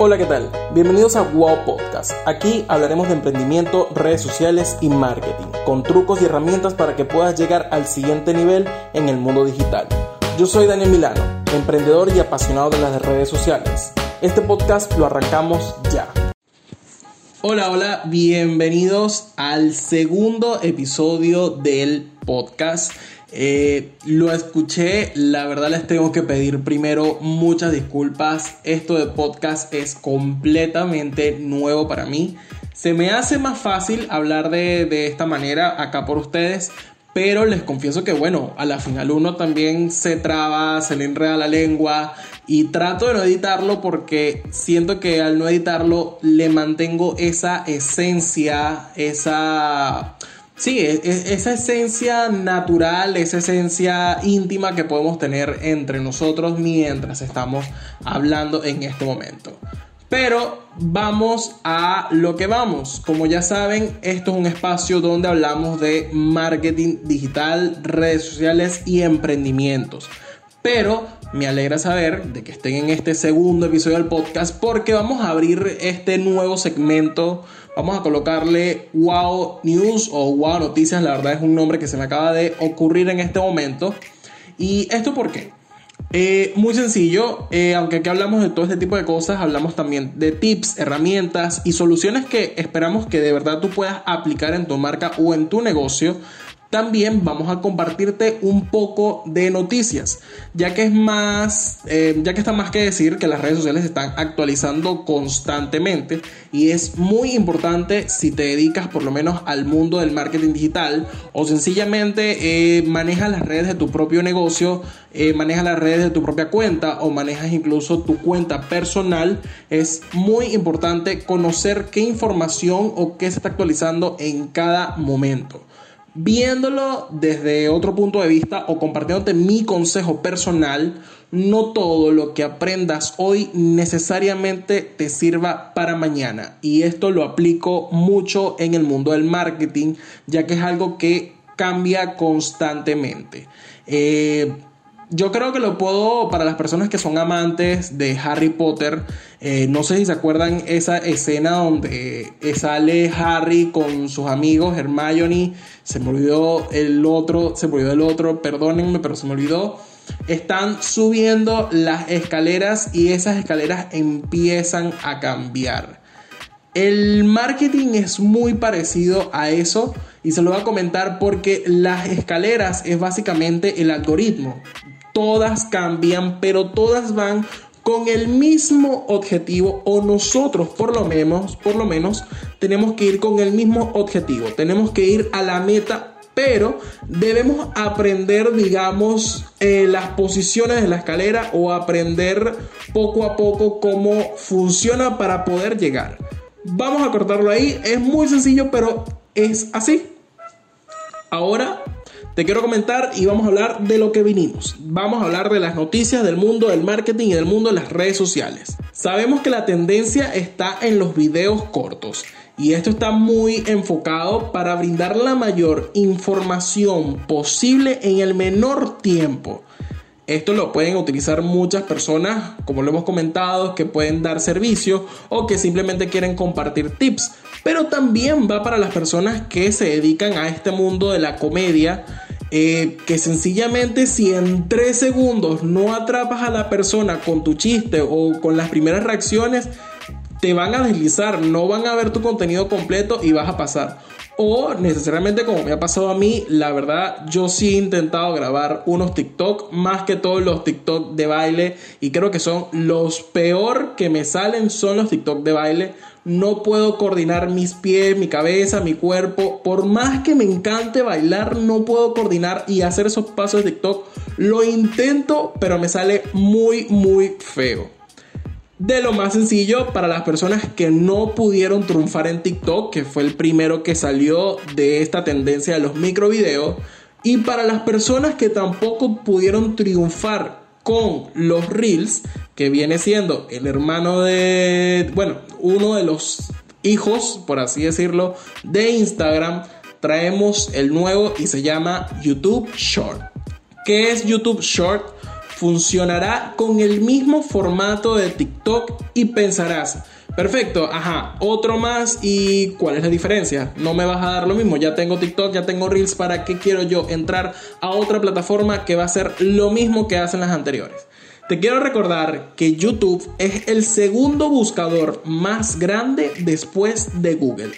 Hola, ¿qué tal? Bienvenidos a Wow Podcast. Aquí hablaremos de emprendimiento, redes sociales y marketing, con trucos y herramientas para que puedas llegar al siguiente nivel en el mundo digital. Yo soy Daniel Milano, emprendedor y apasionado de las redes sociales. Este podcast lo arrancamos ya. Hola, hola, bienvenidos al segundo episodio del podcast. Eh, lo escuché, la verdad les tengo que pedir primero muchas disculpas. Esto de podcast es completamente nuevo para mí. Se me hace más fácil hablar de, de esta manera acá por ustedes, pero les confieso que bueno, a la final uno también se traba, se le enreda la lengua y trato de no editarlo porque siento que al no editarlo le mantengo esa esencia, esa Sí, e, e, esa esencia natural, esa esencia íntima que podemos tener entre nosotros mientras estamos hablando en este momento. Pero vamos a lo que vamos. Como ya saben, esto es un espacio donde hablamos de marketing digital, redes sociales y emprendimientos. Pero me alegra saber de que estén en este segundo episodio del podcast porque vamos a abrir este nuevo segmento. Vamos a colocarle Wow News o Wow Noticias. La verdad es un nombre que se me acaba de ocurrir en este momento. ¿Y esto por qué? Eh, muy sencillo, eh, aunque aquí hablamos de todo este tipo de cosas, hablamos también de tips, herramientas y soluciones que esperamos que de verdad tú puedas aplicar en tu marca o en tu negocio también vamos a compartirte un poco de noticias, ya que es más, eh, ya que está más que decir que las redes sociales se están actualizando constantemente y es muy importante si te dedicas por lo menos al mundo del marketing digital o sencillamente eh, manejas las redes de tu propio negocio, eh, manejas las redes de tu propia cuenta o manejas incluso tu cuenta personal, es muy importante conocer qué información o qué se está actualizando en cada momento viéndolo desde otro punto de vista o compartiéndote mi consejo personal, no todo lo que aprendas hoy necesariamente te sirva para mañana. Y esto lo aplico mucho en el mundo del marketing, ya que es algo que cambia constantemente. Eh, yo creo que lo puedo, para las personas que son amantes de Harry Potter, eh, no sé si se acuerdan esa escena donde eh, sale Harry con sus amigos, Hermione, se me olvidó el otro, se me olvidó el otro, perdónenme, pero se me olvidó. Están subiendo las escaleras y esas escaleras empiezan a cambiar. El marketing es muy parecido a eso y se lo voy a comentar porque las escaleras es básicamente el algoritmo todas cambian, pero todas van con el mismo objetivo o nosotros por lo menos, por lo menos tenemos que ir con el mismo objetivo, tenemos que ir a la meta, pero debemos aprender, digamos, eh, las posiciones de la escalera o aprender poco a poco cómo funciona para poder llegar. Vamos a cortarlo ahí, es muy sencillo, pero es así. Ahora te quiero comentar y vamos a hablar de lo que vinimos. Vamos a hablar de las noticias del mundo del marketing y del mundo de las redes sociales. Sabemos que la tendencia está en los videos cortos y esto está muy enfocado para brindar la mayor información posible en el menor tiempo. Esto lo pueden utilizar muchas personas, como lo hemos comentado, que pueden dar servicio o que simplemente quieren compartir tips. Pero también va para las personas que se dedican a este mundo de la comedia eh, que sencillamente si en 3 segundos no atrapas a la persona con tu chiste o con las primeras reacciones, te van a deslizar, no van a ver tu contenido completo y vas a pasar. O necesariamente como me ha pasado a mí, la verdad yo sí he intentado grabar unos TikTok, más que todos los TikTok de baile, y creo que son los peor que me salen son los TikTok de baile. No puedo coordinar mis pies, mi cabeza, mi cuerpo. Por más que me encante bailar, no puedo coordinar y hacer esos pasos de TikTok. Lo intento, pero me sale muy, muy feo de lo más sencillo para las personas que no pudieron triunfar en TikTok, que fue el primero que salió de esta tendencia de los microvideos, y para las personas que tampoco pudieron triunfar con los Reels, que viene siendo el hermano de, bueno, uno de los hijos, por así decirlo, de Instagram, traemos el nuevo y se llama YouTube Short. ¿Qué es YouTube Short? funcionará con el mismo formato de TikTok y pensarás, perfecto, ajá, otro más y ¿cuál es la diferencia? No me vas a dar lo mismo, ya tengo TikTok, ya tengo Reels, ¿para qué quiero yo entrar a otra plataforma que va a ser lo mismo que hacen las anteriores? Te quiero recordar que YouTube es el segundo buscador más grande después de Google.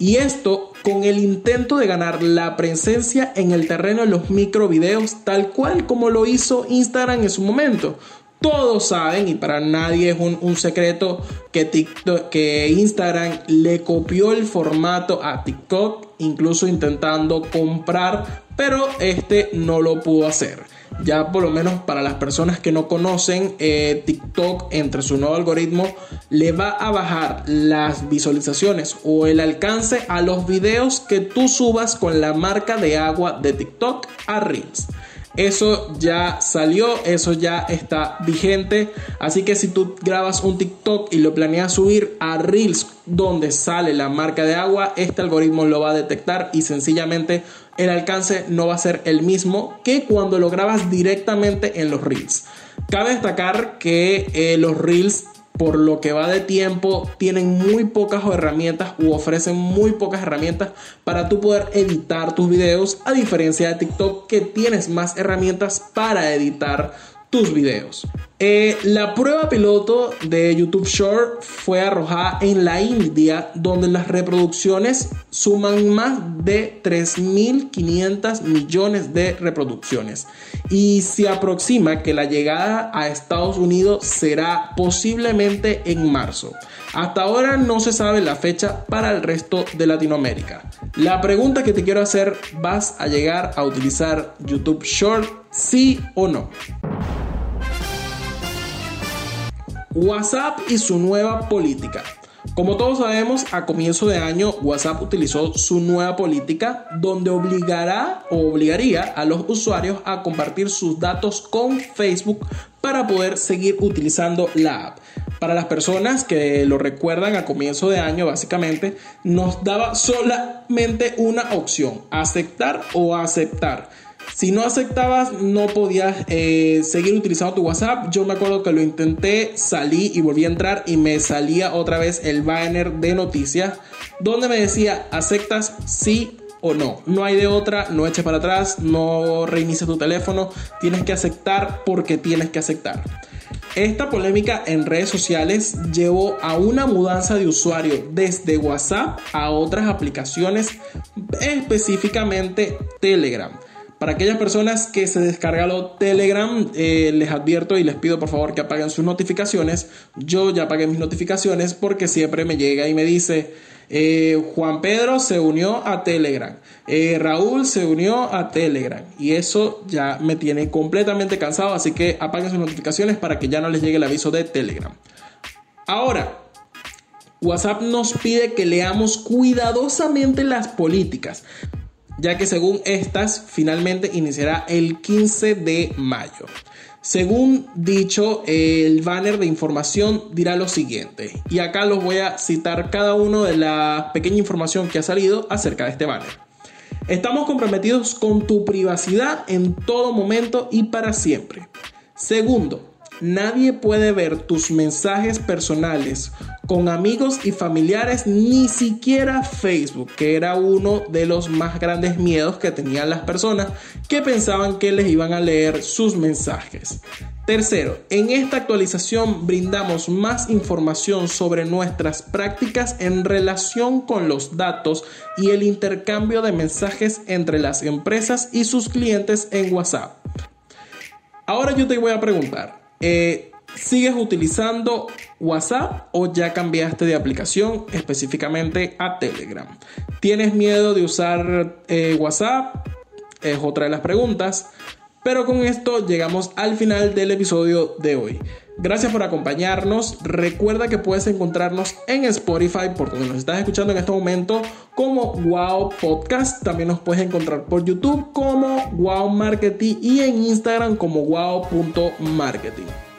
Y esto con el intento de ganar la presencia en el terreno de los microvideos, tal cual como lo hizo Instagram en su momento. Todos saben, y para nadie es un, secreto, que, TikTok, que Instagram le copió el formato a TikTok, incluso intentando comprar, pero este no lo pudo hacer ya por lo menos para las personas que no conocen eh, TikTok entre su nuevo algoritmo le va a bajar las visualizaciones o el alcance a los videos que tú subas con la marca de agua de TikTok a Reels. Eso ya salió, eso ya está vigente. Así que si tú grabas un TikTok y lo planeas subir a Reels donde sale la marca de agua, este algoritmo lo va a detectar y sencillamente el alcance no va a ser el mismo que cuando lo grabas directamente en los Reels. Cabe destacar que eh, los Reels por lo que va de tiempo, tienen muy pocas herramientas u ofrecen muy pocas herramientas para tú poder editar tus videos, a diferencia de TikTok que tienes más herramientas para editar tus videos. Eh, la prueba piloto de YouTube Short fue arrojada en la India, donde las reproducciones suman más de 3.500 millones de reproducciones. Y se aproxima que la llegada a Estados Unidos será posiblemente en marzo. Hasta ahora no se sabe la fecha para el resto de Latinoamérica. La pregunta que te quiero hacer, ¿vas a llegar a utilizar YouTube Short? ¿Sí o no? WhatsApp y su nueva política. Como todos sabemos, a comienzo de año WhatsApp utilizó su nueva política donde obligará o obligaría a los usuarios a compartir sus datos con Facebook para poder seguir utilizando la app. Para las personas que lo recuerdan a comienzo de año, básicamente nos daba solamente una opción, aceptar o aceptar. Si no aceptabas, no podías eh, seguir utilizando tu WhatsApp. Yo me acuerdo que lo intenté, salí y volví a entrar y me salía otra vez el banner de noticias donde me decía, ¿aceptas sí o no? No hay de otra, no eches para atrás, no reinicies tu teléfono, tienes que aceptar porque tienes que aceptar. Esta polémica en redes sociales llevó a una mudanza de usuario desde WhatsApp a otras aplicaciones, específicamente Telegram. Para aquellas personas que se descargaron Telegram, eh, les advierto y les pido por favor que apaguen sus notificaciones. Yo ya apagué mis notificaciones porque siempre me llega y me dice, eh, Juan Pedro se unió a Telegram, eh, Raúl se unió a Telegram y eso ya me tiene completamente cansado, así que apaguen sus notificaciones para que ya no les llegue el aviso de Telegram. Ahora, WhatsApp nos pide que leamos cuidadosamente las políticas ya que según estas finalmente iniciará el 15 de mayo. Según dicho, el banner de información dirá lo siguiente, y acá los voy a citar cada uno de la pequeña información que ha salido acerca de este banner. Estamos comprometidos con tu privacidad en todo momento y para siempre. Segundo, nadie puede ver tus mensajes personales con amigos y familiares, ni siquiera Facebook, que era uno de los más grandes miedos que tenían las personas que pensaban que les iban a leer sus mensajes. Tercero, en esta actualización brindamos más información sobre nuestras prácticas en relación con los datos y el intercambio de mensajes entre las empresas y sus clientes en WhatsApp. Ahora yo te voy a preguntar, eh, ¿Sigues utilizando WhatsApp o ya cambiaste de aplicación específicamente a Telegram? ¿Tienes miedo de usar eh, WhatsApp? Es otra de las preguntas. Pero con esto llegamos al final del episodio de hoy. Gracias por acompañarnos. Recuerda que puedes encontrarnos en Spotify, por donde nos estás escuchando en este momento, como Wow Podcast. También nos puedes encontrar por YouTube como Wow Marketing y en Instagram como wow.marketing.